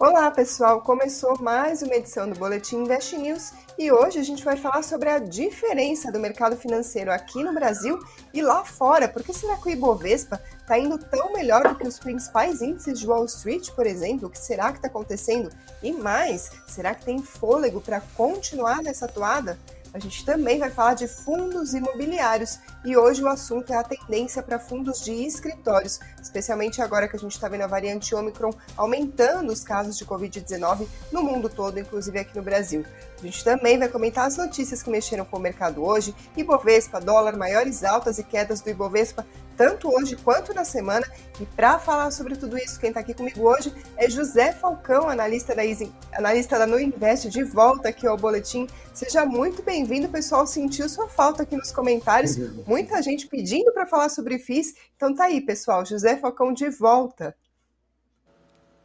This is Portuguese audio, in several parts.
Olá, pessoal! Começou mais uma edição do Boletim Invest News e hoje a gente vai falar sobre a diferença do mercado financeiro aqui no Brasil e lá fora. Por que será que o Ibovespa está indo tão melhor do que os principais índices de Wall Street, por exemplo? O que será que está acontecendo? E mais, será que tem fôlego para continuar nessa toada? A gente também vai falar de fundos imobiliários e hoje o assunto é a tendência para fundos de escritórios, especialmente agora que a gente está vendo a variante Omicron aumentando os casos de Covid-19 no mundo todo, inclusive aqui no Brasil. A gente também vai comentar as notícias que mexeram com o mercado hoje, Ibovespa, dólar, maiores altas e quedas do Ibovespa tanto hoje quanto na semana. E para falar sobre tudo isso, quem está aqui comigo hoje é José Falcão, analista da, Easy, analista da No Invest, de volta aqui ao Boletim. Seja muito bem-vindo, pessoal. Sentiu sua falta aqui nos comentários. Muita gente pedindo para falar sobre FIIs. Então tá aí, pessoal. José Falcão de volta.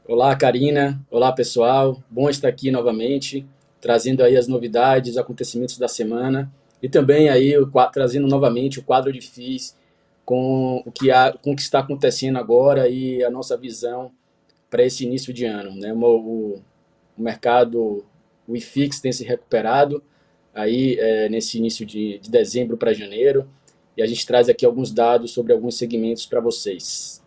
Olá, Karina. Olá, pessoal. Bom estar aqui novamente, trazendo aí as novidades, acontecimentos da semana e também aí trazendo novamente o quadro de FIIs com o que, há, com o que está acontecendo agora e a nossa visão para esse início de ano. Né? O, o, mercado, o IFIX tem se recuperado aí é, nesse início de, de dezembro para janeiro e a gente traz aqui alguns dados sobre alguns segmentos para vocês.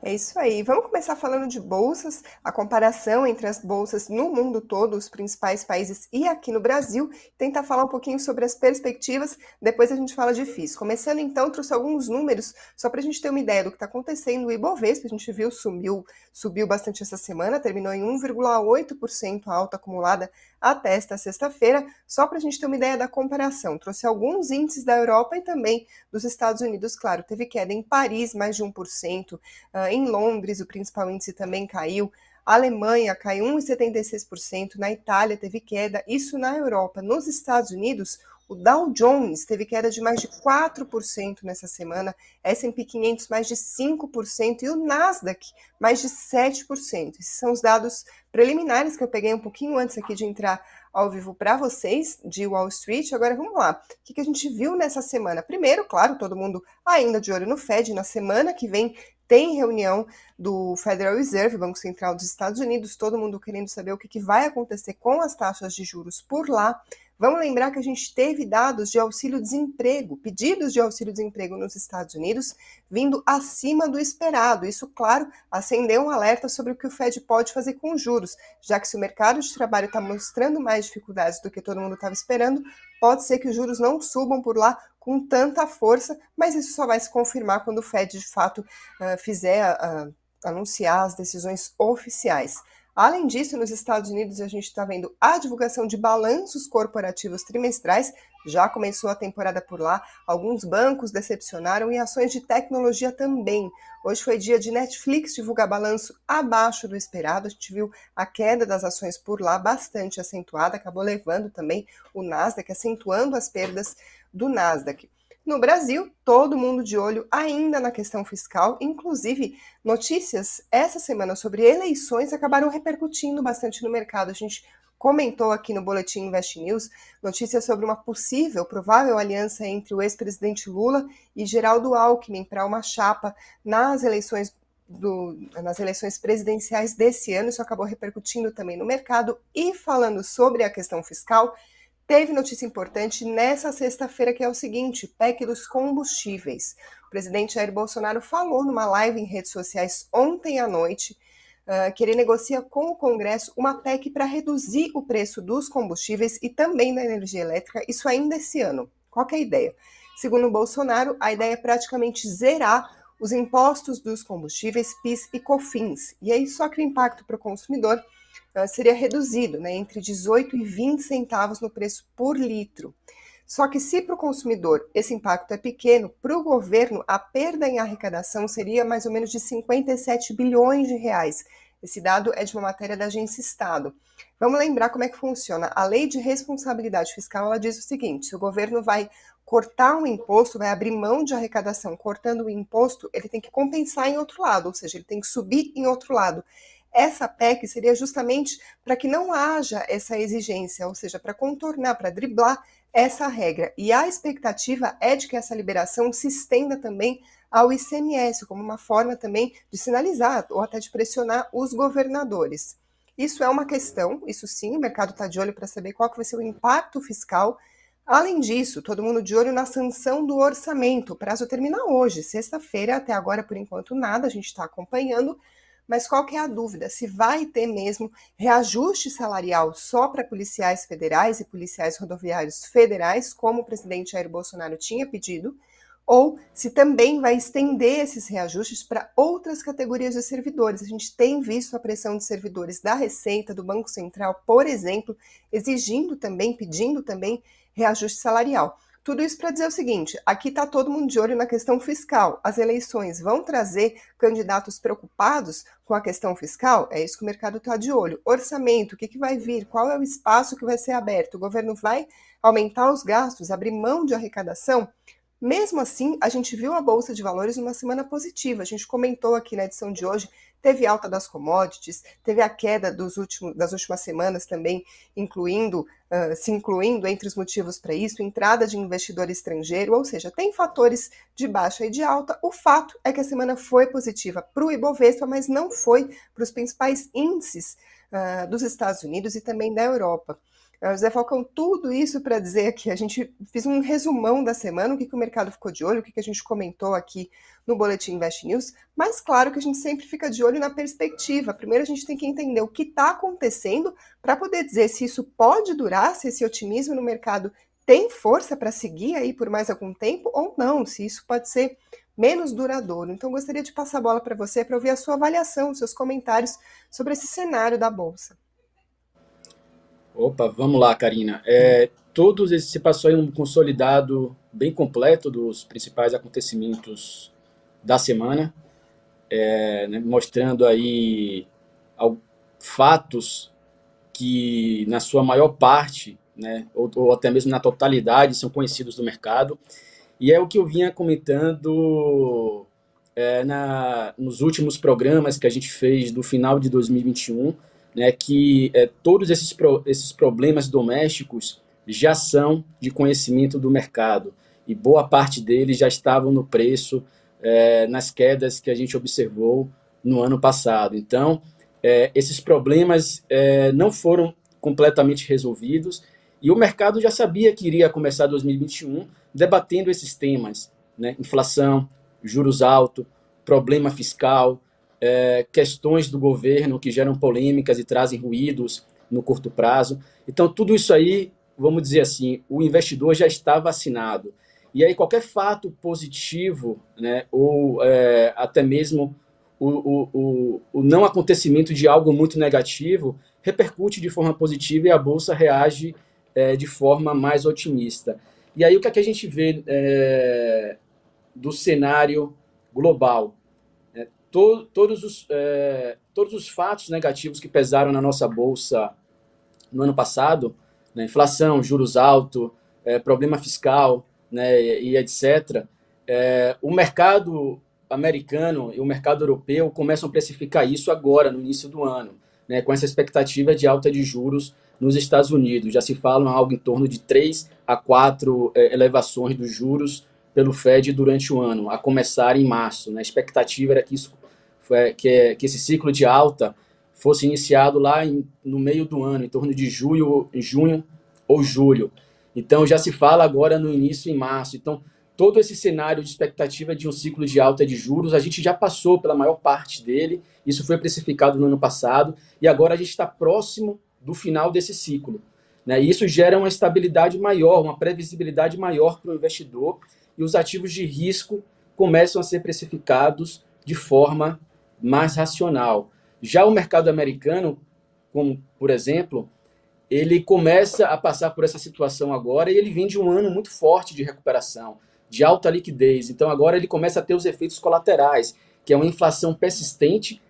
É isso aí. Vamos começar falando de bolsas, a comparação entre as bolsas no mundo todo, os principais países e aqui no Brasil, tentar falar um pouquinho sobre as perspectivas, depois a gente fala de FIIs. Começando então, trouxe alguns números, só para a gente ter uma ideia do que está acontecendo. O Ibovespa, a gente viu, subiu, subiu bastante essa semana, terminou em 1,8% alta acumulada até esta sexta-feira, só para a gente ter uma ideia da comparação. Trouxe alguns índices da Europa e também dos Estados Unidos, claro, teve queda em Paris, mais de 1%, ah, em Londres, o principal índice também caiu. A Alemanha caiu 1,76%, na Itália teve queda, isso na Europa. Nos Estados Unidos, o Dow Jones teve queda de mais de 4% nessa semana, S&P 500 mais de 5% e o Nasdaq mais de 7%. Esses são os dados preliminares que eu peguei um pouquinho antes aqui de entrar ao vivo para vocês de Wall Street. Agora vamos lá. O que a gente viu nessa semana? Primeiro, claro, todo mundo ainda de olho no Fed. Na semana que vem tem reunião do Federal Reserve, Banco Central dos Estados Unidos, todo mundo querendo saber o que, que vai acontecer com as taxas de juros por lá. Vamos lembrar que a gente teve dados de auxílio-desemprego, pedidos de auxílio-desemprego nos Estados Unidos vindo acima do esperado. Isso, claro, acendeu um alerta sobre o que o Fed pode fazer com os juros, já que se o mercado de trabalho está mostrando mais dificuldades do que todo mundo estava esperando, pode ser que os juros não subam por lá com tanta força, mas isso só vai se confirmar quando o Fed de fato uh, fizer uh, anunciar as decisões oficiais. Além disso, nos Estados Unidos, a gente está vendo a divulgação de balanços corporativos trimestrais. Já começou a temporada por lá. Alguns bancos decepcionaram e ações de tecnologia também. Hoje foi dia de Netflix divulgar balanço abaixo do esperado. A gente viu a queda das ações por lá bastante acentuada, acabou levando também o Nasdaq, acentuando as perdas do Nasdaq. No Brasil, todo mundo de olho ainda na questão fiscal, inclusive notícias essa semana sobre eleições acabaram repercutindo bastante no mercado. A gente comentou aqui no Boletim Invest News notícias sobre uma possível, provável aliança entre o ex-presidente Lula e Geraldo Alckmin para uma chapa nas eleições do, nas eleições presidenciais desse ano. Isso acabou repercutindo também no mercado. E falando sobre a questão fiscal, Teve notícia importante nessa sexta-feira, que é o seguinte: PEC dos combustíveis. O presidente Jair Bolsonaro falou numa live em redes sociais ontem à noite uh, que ele negocia com o Congresso uma PEC para reduzir o preço dos combustíveis e também da energia elétrica, isso ainda esse ano. Qual é a ideia? Segundo Bolsonaro, a ideia é praticamente zerar os impostos dos combustíveis, PIS e COFINS. E aí só que o impacto para o consumidor seria reduzido, né, entre 18 e 20 centavos no preço por litro. Só que se para o consumidor esse impacto é pequeno, para o governo a perda em arrecadação seria mais ou menos de 57 bilhões de reais. Esse dado é de uma matéria da Agência Estado. Vamos lembrar como é que funciona. A lei de responsabilidade fiscal ela diz o seguinte: se o governo vai cortar um imposto, vai abrir mão de arrecadação cortando o imposto, ele tem que compensar em outro lado, ou seja, ele tem que subir em outro lado. Essa PEC seria justamente para que não haja essa exigência, ou seja, para contornar, para driblar essa regra. E a expectativa é de que essa liberação se estenda também ao ICMS, como uma forma também de sinalizar ou até de pressionar os governadores. Isso é uma questão, isso sim, o mercado está de olho para saber qual que vai ser o impacto fiscal. Além disso, todo mundo de olho na sanção do orçamento. O prazo termina hoje, sexta-feira, até agora, por enquanto, nada, a gente está acompanhando. Mas qual que é a dúvida? Se vai ter mesmo reajuste salarial só para policiais federais e policiais rodoviários federais, como o presidente Jair Bolsonaro tinha pedido, ou se também vai estender esses reajustes para outras categorias de servidores. A gente tem visto a pressão de servidores da Receita, do Banco Central, por exemplo, exigindo também, pedindo também reajuste salarial. Tudo isso para dizer o seguinte: aqui está todo mundo de olho na questão fiscal. As eleições vão trazer candidatos preocupados com a questão fiscal? É isso que o mercado está de olho. Orçamento, o que, que vai vir? Qual é o espaço que vai ser aberto? O governo vai aumentar os gastos, abrir mão de arrecadação? Mesmo assim, a gente viu a Bolsa de Valores numa semana positiva. A gente comentou aqui na edição de hoje, teve alta das commodities, teve a queda últimos, das últimas semanas também, incluindo, uh, se incluindo entre os motivos para isso, entrada de investidor estrangeiro, ou seja, tem fatores de baixa e de alta. O fato é que a semana foi positiva para o Ibovespa, mas não foi para os principais índices uh, dos Estados Unidos e também da Europa. José Falcão, tudo isso para dizer que a gente fez um resumão da semana, o que, que o mercado ficou de olho, o que, que a gente comentou aqui no Boletim Invest News, mas claro que a gente sempre fica de olho na perspectiva. Primeiro a gente tem que entender o que está acontecendo para poder dizer se isso pode durar, se esse otimismo no mercado tem força para seguir aí por mais algum tempo ou não, se isso pode ser menos duradouro. Então gostaria de passar a bola para você para ouvir a sua avaliação, os seus comentários sobre esse cenário da Bolsa. Opa, vamos lá, Karina. É, todos esses, se passou aí um consolidado bem completo dos principais acontecimentos da semana, é, né, mostrando aí ao, fatos que, na sua maior parte, né, ou, ou, até mesmo na totalidade, são conhecidos do mercado. E é o que eu vinha comentando é, na, nos últimos programas que a gente fez do final de 2021 né, que é, todos esses, pro, esses problemas domésticos já são de conhecimento do mercado e boa parte deles já estavam no preço é, nas quedas que a gente observou no ano passado. Então, é, esses problemas é, não foram completamente resolvidos e o mercado já sabia que iria começar 2021 debatendo esses temas, né? inflação, juros altos, problema fiscal, é, questões do governo que geram polêmicas e trazem ruídos no curto prazo. Então, tudo isso aí, vamos dizer assim, o investidor já está vacinado. E aí, qualquer fato positivo, né, ou é, até mesmo o, o, o, o, não acontecimento de algo muito negativo, repercute de forma positiva e a bolsa reage é, de forma mais otimista. E aí, o que, é que a gente vê é, do cenário global? To, todos, os, é, todos os fatos negativos que pesaram na nossa bolsa no ano passado, né, inflação, juros altos, é, problema fiscal né, e, etc., é, o mercado americano e o mercado europeu começam a precificar isso agora, no início do ano, né, com essa expectativa de alta de juros nos Estados Unidos. Já se fala algo em torno de 3 a 4 é, elevações dos juros pelo Fed durante o ano, a começar em março. Né? A expectativa era que isso que, é, que esse ciclo de alta fosse iniciado lá em, no meio do ano, em torno de julho, junho ou julho. Então já se fala agora no início em março. Então todo esse cenário de expectativa de um ciclo de alta de juros, a gente já passou pela maior parte dele. Isso foi precificado no ano passado e agora a gente está próximo do final desse ciclo. Né? E isso gera uma estabilidade maior, uma previsibilidade maior para o investidor e os ativos de risco começam a ser precificados de forma mais racional. Já o mercado americano, como por exemplo, ele começa a passar por essa situação agora e ele vem de um ano muito forte de recuperação, de alta liquidez. Então agora ele começa a ter os efeitos colaterais, que é uma inflação persistente.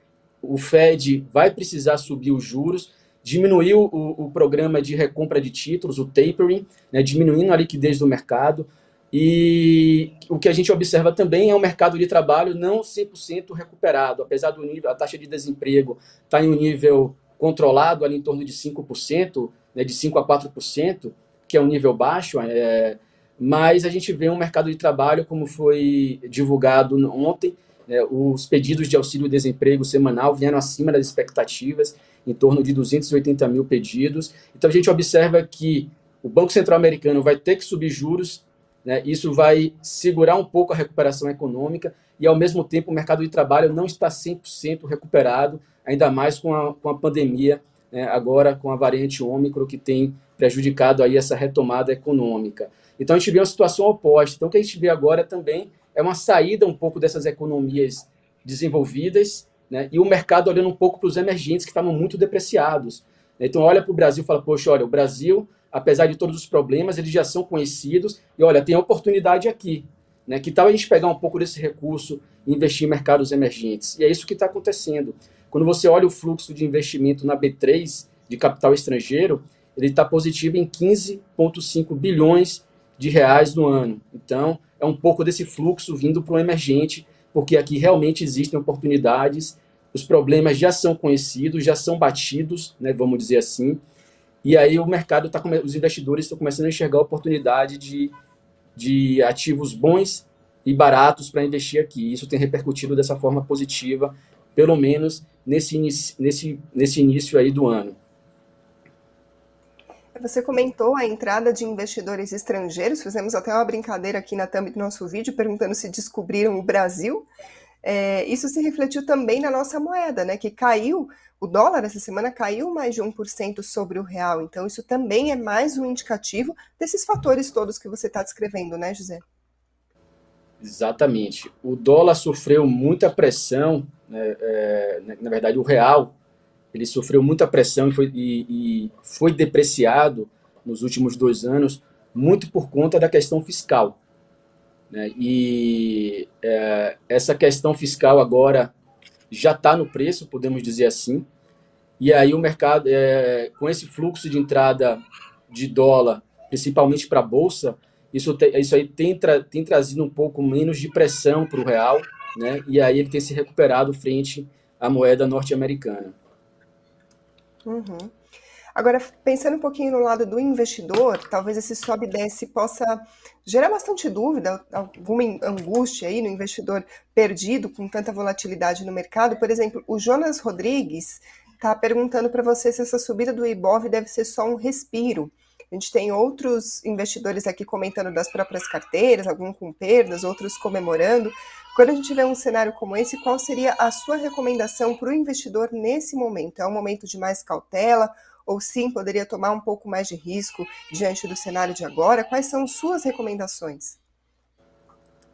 O Fed vai precisar subir os juros, diminuir o, o programa de recompra de títulos, o tapering, né, diminuindo a liquidez do mercado. E o que a gente observa também é o mercado de trabalho não 100% recuperado, apesar do nível, a taxa de desemprego estar tá em um nível controlado, ali em torno de 5%, né, de 5% a 4%, que é um nível baixo, é, mas a gente vê um mercado de trabalho, como foi divulgado ontem, né, os pedidos de auxílio-desemprego semanal vieram acima das expectativas, em torno de 280 mil pedidos. Então a gente observa que o Banco Central Americano vai ter que subir juros, né, isso vai segurar um pouco a recuperação econômica, e ao mesmo tempo o mercado de trabalho não está 100% recuperado, ainda mais com a, com a pandemia, né, agora com a variante Ômicron, que tem prejudicado aí essa retomada econômica. Então a gente vê uma situação oposta. Então o que a gente vê agora também é uma saída um pouco dessas economias desenvolvidas né, e o mercado olhando um pouco para os emergentes que estavam muito depreciados. Então olha para o Brasil e fala, poxa, olha, o Brasil, apesar de todos os problemas, eles já são conhecidos e olha, tem oportunidade aqui. Né? Que tal a gente pegar um pouco desse recurso e investir em mercados emergentes? E é isso que está acontecendo. Quando você olha o fluxo de investimento na B3 de capital estrangeiro, ele está positivo em 15,5 bilhões de reais no ano. Então, é um pouco desse fluxo vindo para o emergente, porque aqui realmente existem oportunidades, os problemas já são conhecidos, já são batidos, né, vamos dizer assim, e aí o mercado está, os investidores estão começando a enxergar a oportunidade de, de ativos bons e baratos para investir aqui. Isso tem repercutido dessa forma positiva, pelo menos nesse, nesse, nesse início aí do ano. Você comentou a entrada de investidores estrangeiros, fizemos até uma brincadeira aqui na thumb do nosso vídeo, perguntando se descobriram o Brasil. É, isso se refletiu também na nossa moeda, né, que caiu, o dólar essa semana caiu mais de 1% sobre o real, então isso também é mais um indicativo desses fatores todos que você está descrevendo, né, José? Exatamente. O dólar sofreu muita pressão, né, é, na verdade o real ele sofreu muita pressão e foi, e, e foi depreciado nos últimos dois anos, muito por conta da questão fiscal. Né? E é, essa questão fiscal agora já está no preço, podemos dizer assim. E aí o mercado, é, com esse fluxo de entrada de dólar, principalmente para a Bolsa, isso, te, isso aí tem, tra, tem trazido um pouco menos de pressão para o real, né? e aí ele tem se recuperado frente à moeda norte-americana. Uhum. Agora, pensando um pouquinho no lado do investidor, talvez esse sobe e desce possa gerar bastante dúvida, alguma angústia aí no investidor perdido com tanta volatilidade no mercado. Por exemplo, o Jonas Rodrigues está perguntando para você se essa subida do Ibov deve ser só um respiro. A gente tem outros investidores aqui comentando das próprias carteiras, alguns com perdas, outros comemorando. Quando a gente vê um cenário como esse, qual seria a sua recomendação para o investidor nesse momento? É um momento de mais cautela? Ou sim, poderia tomar um pouco mais de risco diante do cenário de agora? Quais são suas recomendações?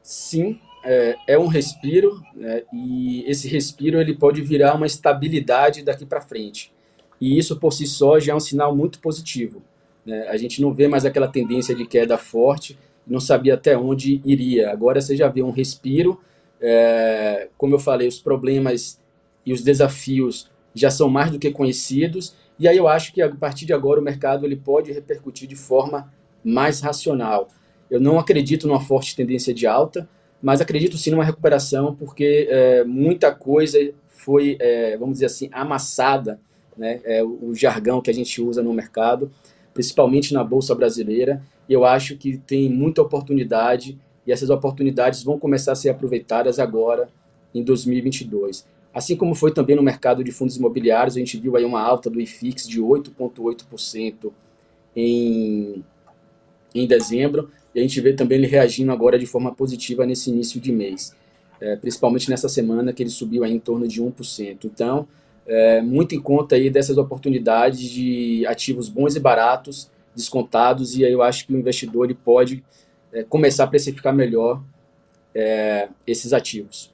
Sim, é, é um respiro, né, e esse respiro ele pode virar uma estabilidade daqui para frente. E isso por si só já é um sinal muito positivo. Né? A gente não vê mais aquela tendência de queda forte, não sabia até onde iria. Agora você já vê um respiro é, como eu falei, os problemas e os desafios já são mais do que conhecidos, e aí eu acho que a partir de agora o mercado ele pode repercutir de forma mais racional. Eu não acredito numa forte tendência de alta, mas acredito sim numa recuperação, porque é, muita coisa foi, é, vamos dizer assim, amassada, né? É o jargão que a gente usa no mercado, principalmente na Bolsa Brasileira, e eu acho que tem muita oportunidade e essas oportunidades vão começar a ser aproveitadas agora em 2022. Assim como foi também no mercado de fundos imobiliários, a gente viu aí uma alta do IFIX de 8,8% em, em dezembro, e a gente vê também ele reagindo agora de forma positiva nesse início de mês, é, principalmente nessa semana que ele subiu aí em torno de 1%. Então, é, muito em conta aí dessas oportunidades de ativos bons e baratos, descontados, e aí eu acho que o investidor ele pode é, começar a precificar melhor é, esses ativos.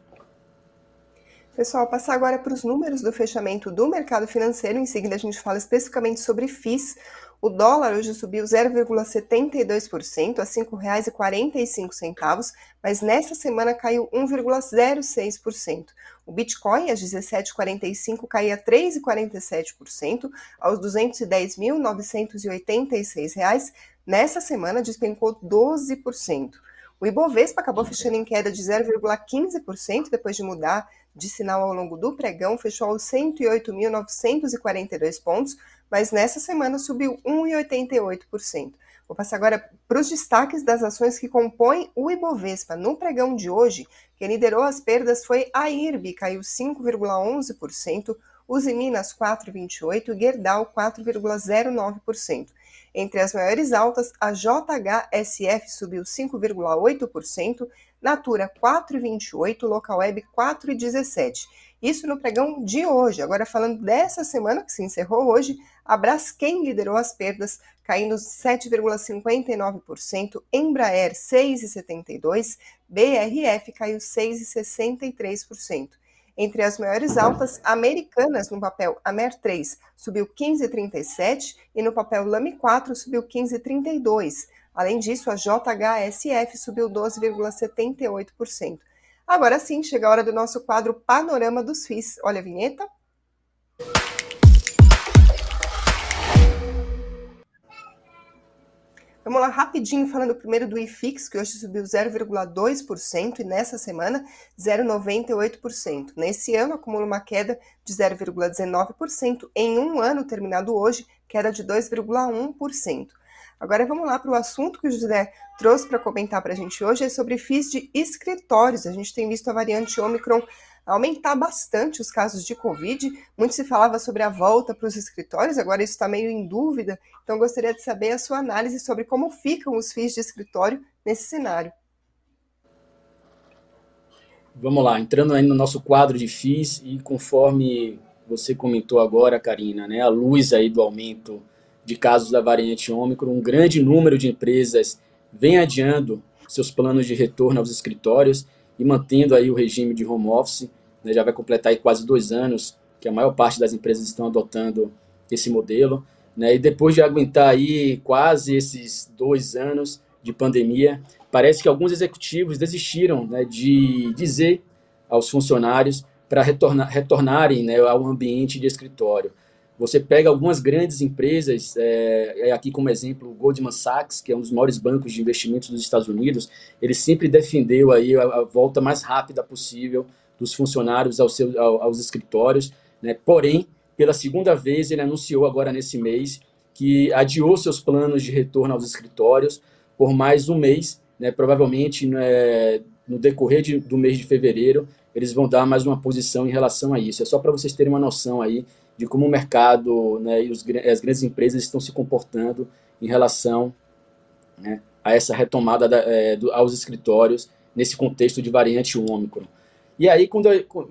Pessoal, passar agora para os números do fechamento do mercado financeiro. Em seguida, a gente fala especificamente sobre FIIs. O dólar hoje subiu 0,72% a R$ 5,45, mas nessa semana caiu 1,06%. O Bitcoin, às 17h45, caía 3,47% aos R$ 210.986. Nessa semana, despencou 12%. O Ibovespa acabou fechando em queda de 0,15% depois de mudar de sinal ao longo do pregão, fechou aos 108.942 pontos, mas nessa semana subiu 1,88%. Vou passar agora para os destaques das ações que compõem o Ibovespa. No pregão de hoje, quem liderou as perdas foi a IRB, caiu 5,11%, Usiminas 4,28% e Gerdau 4,09%. Entre as maiores altas, a JHSF subiu 5,8%, Natura 4,28%, Localweb 4,17%. Isso no pregão de hoje. Agora, falando dessa semana que se encerrou hoje, a Braskem liderou as perdas, caindo 7,59%, Embraer 6,72%, BRF caiu 6,63%. Entre as maiores altas, Americanas no papel Amer 3 subiu 15,37 e no papel Lame 4 subiu 15,32. Além disso, a JHSF subiu 12,78%. Agora sim, chega a hora do nosso quadro Panorama dos FIIs. Olha a vinheta. Vamos lá rapidinho falando primeiro do IFIX, que hoje subiu 0,2% e nessa semana 0,98%. Nesse ano acumula uma queda de 0,19%, em um ano terminado hoje, queda de 2,1%. Agora vamos lá para o assunto que o José trouxe para comentar para a gente hoje, é sobre FIIs de escritórios. A gente tem visto a variante Omicron aumentar bastante os casos de Covid. Muito se falava sobre a volta para os escritórios, agora isso está meio em dúvida. Então, gostaria de saber a sua análise sobre como ficam os FIIs de escritório nesse cenário. Vamos lá, entrando aí no nosso quadro de FIIs e conforme você comentou agora, Karina, né, a luz aí do aumento de casos da variante Ômicron, um grande número de empresas vem adiando seus planos de retorno aos escritórios e mantendo aí o regime de home office. Né, já vai completar aí quase dois anos que a maior parte das empresas estão adotando esse modelo. Né, e depois de aguentar aí quase esses dois anos de pandemia, parece que alguns executivos desistiram né, de dizer aos funcionários para retornar, retornarem né, ao ambiente de escritório. Você pega algumas grandes empresas, é, é, aqui como exemplo o Goldman Sachs, que é um dos maiores bancos de investimentos dos Estados Unidos, ele sempre defendeu aí a, a volta mais rápida possível dos funcionários aos, seus, aos escritórios, né? porém, pela segunda vez, ele anunciou agora nesse mês que adiou seus planos de retorno aos escritórios por mais um mês, né? provavelmente né, no decorrer de, do mês de fevereiro, eles vão dar mais uma posição em relação a isso. É só para vocês terem uma noção aí de como o mercado né, e os, as grandes empresas estão se comportando em relação né, a essa retomada da, é, do, aos escritórios nesse contexto de variante Ômicron. E aí, quando,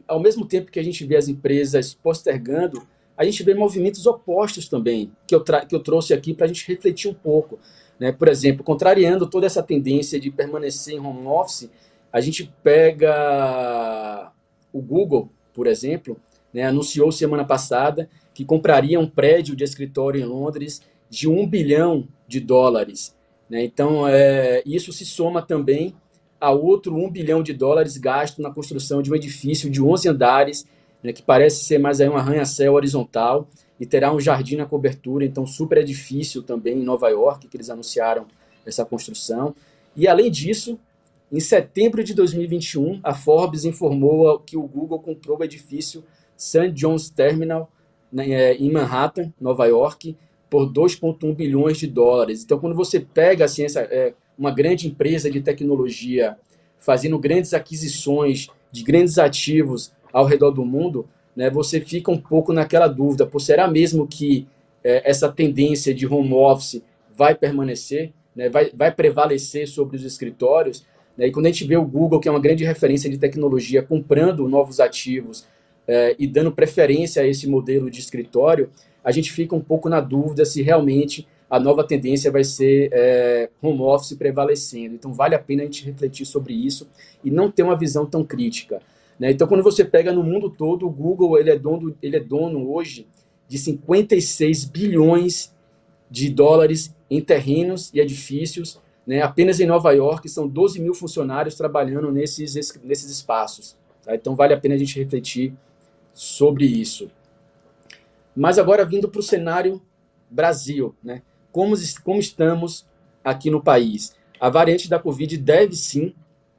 ao mesmo tempo que a gente vê as empresas postergando, a gente vê movimentos opostos também, que eu, que eu trouxe aqui para a gente refletir um pouco. Né? Por exemplo, contrariando toda essa tendência de permanecer em home office, a gente pega o Google, por exemplo, né, anunciou semana passada que compraria um prédio de escritório em Londres de um bilhão de dólares. Né? Então, é, isso se soma também a outro um bilhão de dólares gasto na construção de um edifício de 11 andares, né, que parece ser mais aí um arranha-céu horizontal e terá um jardim na cobertura, então super edifício também em Nova York, que eles anunciaram essa construção. E além disso, em setembro de 2021, a Forbes informou que o Google comprou o edifício St. John's Terminal, né, é, em Manhattan, Nova York, por 2,1 bilhões de dólares. Então, quando você pega assim, essa, é, uma grande empresa de tecnologia fazendo grandes aquisições de grandes ativos ao redor do mundo, né, você fica um pouco naquela dúvida: por será mesmo que é, essa tendência de home office vai permanecer, né, vai, vai prevalecer sobre os escritórios? Né, e quando a gente vê o Google, que é uma grande referência de tecnologia, comprando novos ativos é, e dando preferência a esse modelo de escritório, a gente fica um pouco na dúvida se realmente a nova tendência vai ser é, home office prevalecendo. Então, vale a pena a gente refletir sobre isso e não ter uma visão tão crítica. Né? Então, quando você pega no mundo todo, o Google ele é, dono, ele é dono hoje de 56 bilhões de dólares em terrenos e edifícios. Né? Apenas em Nova York são 12 mil funcionários trabalhando nesses, nesses espaços. Tá? Então, vale a pena a gente refletir sobre isso. Mas agora vindo para o cenário Brasil, né? Como, como estamos aqui no país? A variante da Covid deve sim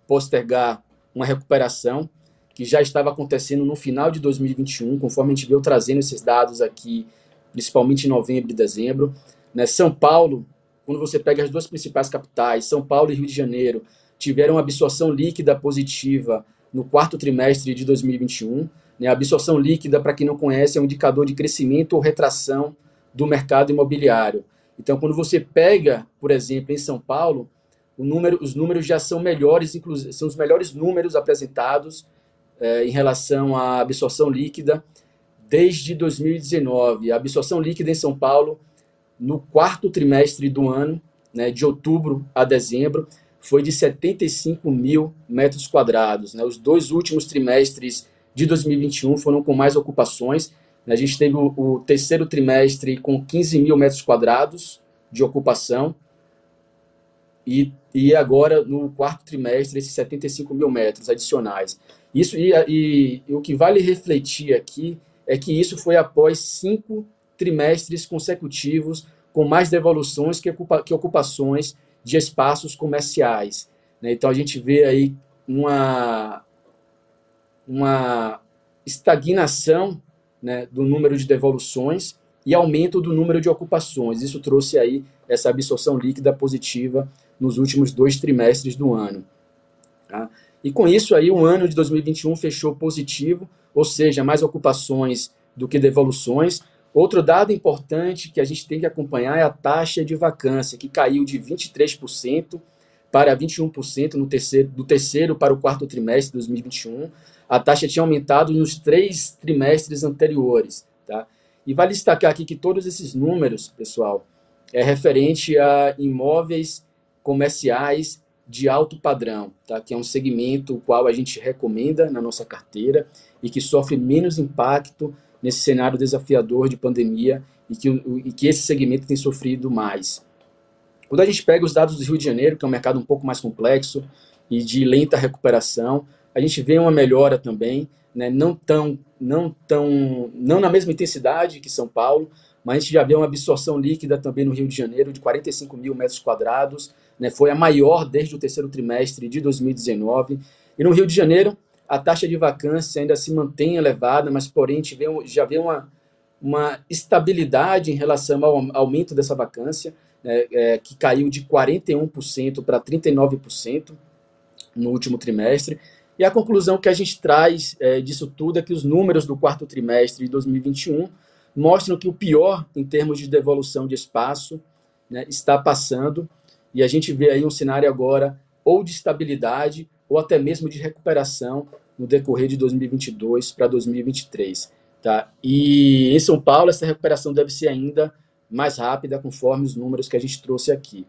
postergar uma recuperação que já estava acontecendo no final de 2021, conforme a gente veio trazendo esses dados aqui, principalmente em novembro e dezembro. Né? São Paulo quando você pega as duas principais capitais, São Paulo e Rio de Janeiro, tiveram absorção líquida positiva no quarto trimestre de 2021. Né? A absorção líquida, para quem não conhece, é um indicador de crescimento ou retração do mercado imobiliário. Então, quando você pega, por exemplo, em São Paulo, número, os números já são melhores, inclusive são os melhores números apresentados é, em relação à absorção líquida desde 2019. A absorção líquida em São Paulo, no quarto trimestre do ano, né, de outubro a dezembro, foi de 75 mil metros quadrados. Né? Os dois últimos trimestres de 2021 foram com mais ocupações. A gente teve o, o terceiro trimestre com 15 mil metros quadrados de ocupação, e, e agora no quarto trimestre esses 75 mil metros adicionais. Isso e, e, e, o que vale refletir aqui é que isso foi após cinco trimestres consecutivos com mais devoluções que, ocupa, que ocupações de espaços comerciais. Né? Então a gente vê aí uma, uma estagnação né, do número de devoluções e aumento do número de ocupações. Isso trouxe aí essa absorção líquida positiva nos últimos dois trimestres do ano. Tá? E com isso aí o ano de 2021 fechou positivo, ou seja, mais ocupações do que devoluções, Outro dado importante que a gente tem que acompanhar é a taxa de vacância, que caiu de 23% para 21% no terceiro, do terceiro para o quarto trimestre de 2021. A taxa tinha aumentado nos três trimestres anteriores. Tá? E vale destacar aqui que todos esses números, pessoal, é referente a imóveis comerciais de alto padrão, tá? que é um segmento o qual a gente recomenda na nossa carteira e que sofre menos impacto nesse cenário desafiador de pandemia e que, e que esse segmento tem sofrido mais. Quando a gente pega os dados do Rio de Janeiro, que é um mercado um pouco mais complexo e de lenta recuperação, a gente vê uma melhora também, né, não tão, não tão, não na mesma intensidade que São Paulo, mas a gente já vê uma absorção líquida também no Rio de Janeiro de 45 mil metros quadrados, né, foi a maior desde o terceiro trimestre de 2019. E no Rio de Janeiro, a taxa de vacância ainda se mantém elevada, mas porém a gente vê, já vê uma, uma estabilidade em relação ao aumento dessa vacância, né, é, que caiu de 41% para 39% no último trimestre. E a conclusão que a gente traz é, disso tudo é que os números do quarto trimestre de 2021 mostram que o pior em termos de devolução de espaço né, está passando, e a gente vê aí um cenário agora ou de estabilidade ou até mesmo de recuperação no decorrer de 2022 para 2023. Tá? E em São Paulo, essa recuperação deve ser ainda mais rápida, conforme os números que a gente trouxe aqui.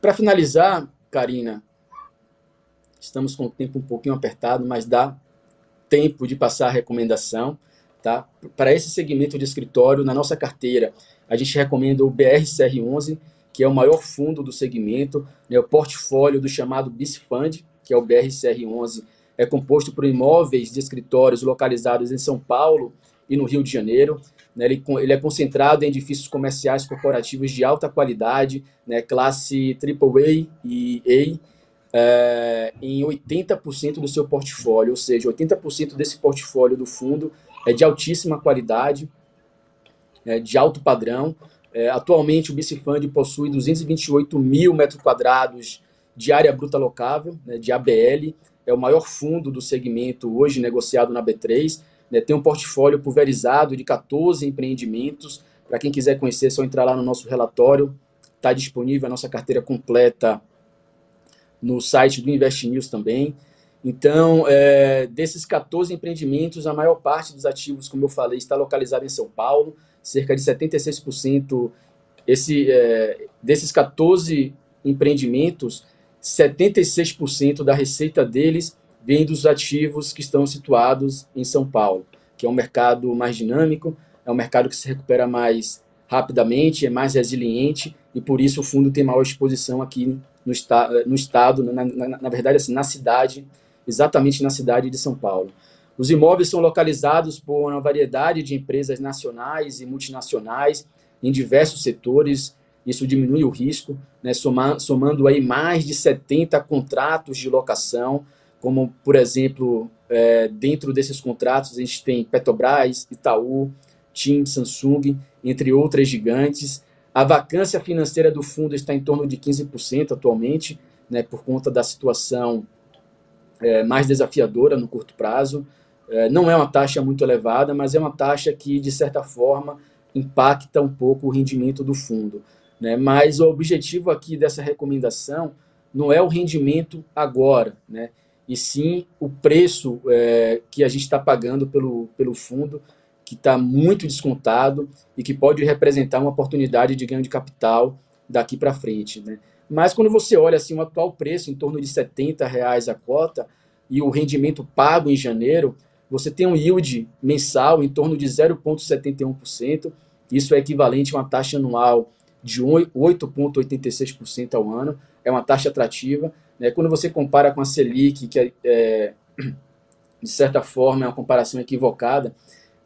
Para finalizar, Karina, estamos com o tempo um pouquinho apertado, mas dá tempo de passar a recomendação. Tá? Para esse segmento de escritório, na nossa carteira, a gente recomenda o BRCR11, que é o maior fundo do segmento, né, o portfólio do chamado BIS Fund, que é o BRCR11, é composto por imóveis de escritórios localizados em São Paulo e no Rio de Janeiro. Né, ele, ele, é concentrado em edifícios comerciais corporativos de alta qualidade, né, classe AAA e A, é, em 80% do seu portfólio, ou seja, 80% desse portfólio do fundo é de altíssima qualidade, é, de alto padrão, é, atualmente, o Bicifund possui 228 mil metros quadrados de área bruta locável, né, de ABL, é o maior fundo do segmento hoje negociado na B3, né, tem um portfólio pulverizado de 14 empreendimentos. Para quem quiser conhecer, é só entrar lá no nosso relatório, está disponível a nossa carteira completa no site do Invest News também. Então, é, desses 14 empreendimentos, a maior parte dos ativos, como eu falei, está localizada em São Paulo cerca de 76%. Esse, é, desses 14 empreendimentos, 76% da receita deles vem dos ativos que estão situados em São Paulo, que é um mercado mais dinâmico, é um mercado que se recupera mais rapidamente, é mais resiliente e por isso o fundo tem maior exposição aqui no, esta no estado, na, na, na verdade, assim, na cidade, exatamente na cidade de São Paulo. Os imóveis são localizados por uma variedade de empresas nacionais e multinacionais em diversos setores. Isso diminui o risco, né, somando, aí mais de 70 contratos de locação, como, por exemplo, é, dentro desses contratos a gente tem Petrobras, Itaú, TIM, Samsung, entre outras gigantes. A vacância financeira do fundo está em torno de 15% atualmente, né, por conta da situação é, mais desafiadora no curto prazo. É, não é uma taxa muito elevada, mas é uma taxa que, de certa forma, impacta um pouco o rendimento do fundo. Né? Mas o objetivo aqui dessa recomendação não é o rendimento agora, né? e sim o preço é, que a gente está pagando pelo, pelo fundo que está muito descontado e que pode representar uma oportunidade de ganho de capital daqui para frente. Né? Mas quando você olha assim, o atual preço em torno de R$ reais a cota e o rendimento pago em janeiro, você tem um yield mensal em torno de 0,71%. Isso é equivalente a uma taxa anual de 8,86% ao ano. É uma taxa atrativa. Né? Quando você compara com a Selic, que é, é de certa forma é uma comparação equivocada,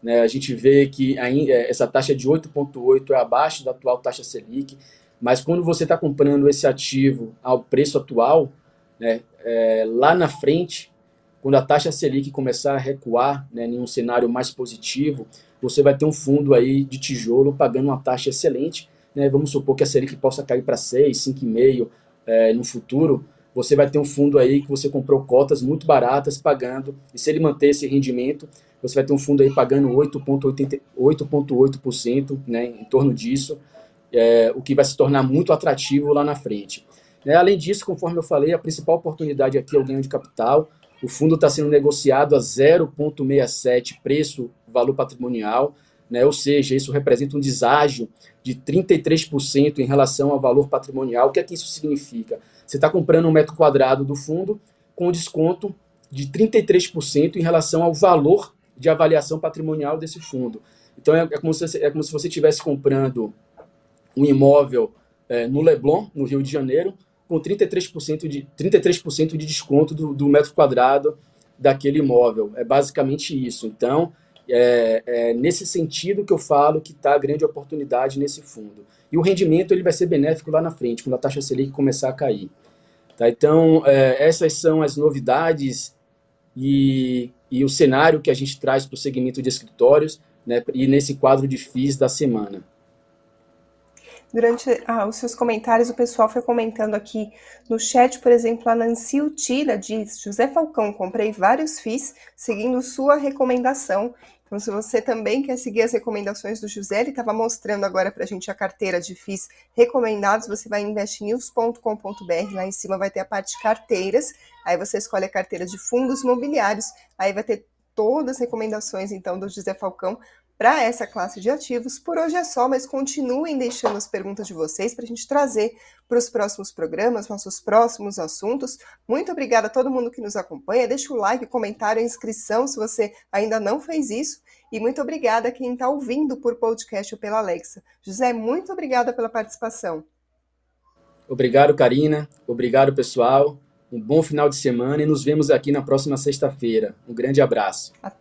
né? A gente vê que ainda, é, essa taxa de 8,8 é abaixo da atual taxa Selic, mas quando você está comprando esse ativo ao preço atual, né, é, lá na frente, quando a taxa Selic começar a recuar né, em um cenário mais positivo, você vai ter um fundo aí de tijolo pagando uma taxa excelente. Né, vamos supor que a Selic possa cair para 6, 5,5 é, no futuro. Você vai ter um fundo aí que você comprou cotas muito baratas pagando, e se ele manter esse rendimento, você vai ter um fundo aí pagando 8,8%, né, em torno disso, é, o que vai se tornar muito atrativo lá na frente. É, além disso, conforme eu falei, a principal oportunidade aqui é o ganho de capital. O fundo está sendo negociado a 0,67 preço valor patrimonial, né, ou seja, isso representa um deságio de 33% em relação ao valor patrimonial. O que é que isso significa? Você está comprando um metro quadrado do fundo com desconto de 33% em relação ao valor de avaliação patrimonial desse fundo. Então é, é, como, se, é como se você estivesse comprando um imóvel é, no Leblon, no Rio de Janeiro, com 33% de, 33 de desconto do, do, metro quadrado daquele imóvel. É basicamente isso. Então, é, é nesse sentido que eu falo que está a grande oportunidade nesse fundo. E o rendimento ele vai ser benéfico lá na frente, quando a taxa Selic começar a cair. Tá? Então, é, essas são as novidades e, e o cenário que a gente traz para o segmento de escritórios né, e nesse quadro de FIIs da semana. Durante ah, os seus comentários, o pessoal foi comentando aqui no chat, por exemplo, a Nancy Utila diz: José Falcão, comprei vários FIIs seguindo sua recomendação então, se você também quer seguir as recomendações do José, ele estava mostrando agora para a gente a carteira de FIIs recomendados. Você vai em investnews.com.br, lá em cima vai ter a parte carteiras. Aí você escolhe a carteira de fundos imobiliários, aí vai ter todas as recomendações então do José Falcão para essa classe de ativos. Por hoje é só, mas continuem deixando as perguntas de vocês para a gente trazer para os próximos programas, nossos próximos assuntos. Muito obrigada a todo mundo que nos acompanha. Deixa o like, comentário, inscrição se você ainda não fez isso. E muito obrigada a quem está ouvindo por podcast ou pela Alexa. José, muito obrigada pela participação. Obrigado, Karina. Obrigado, pessoal. Um bom final de semana e nos vemos aqui na próxima sexta-feira. Um grande abraço. Até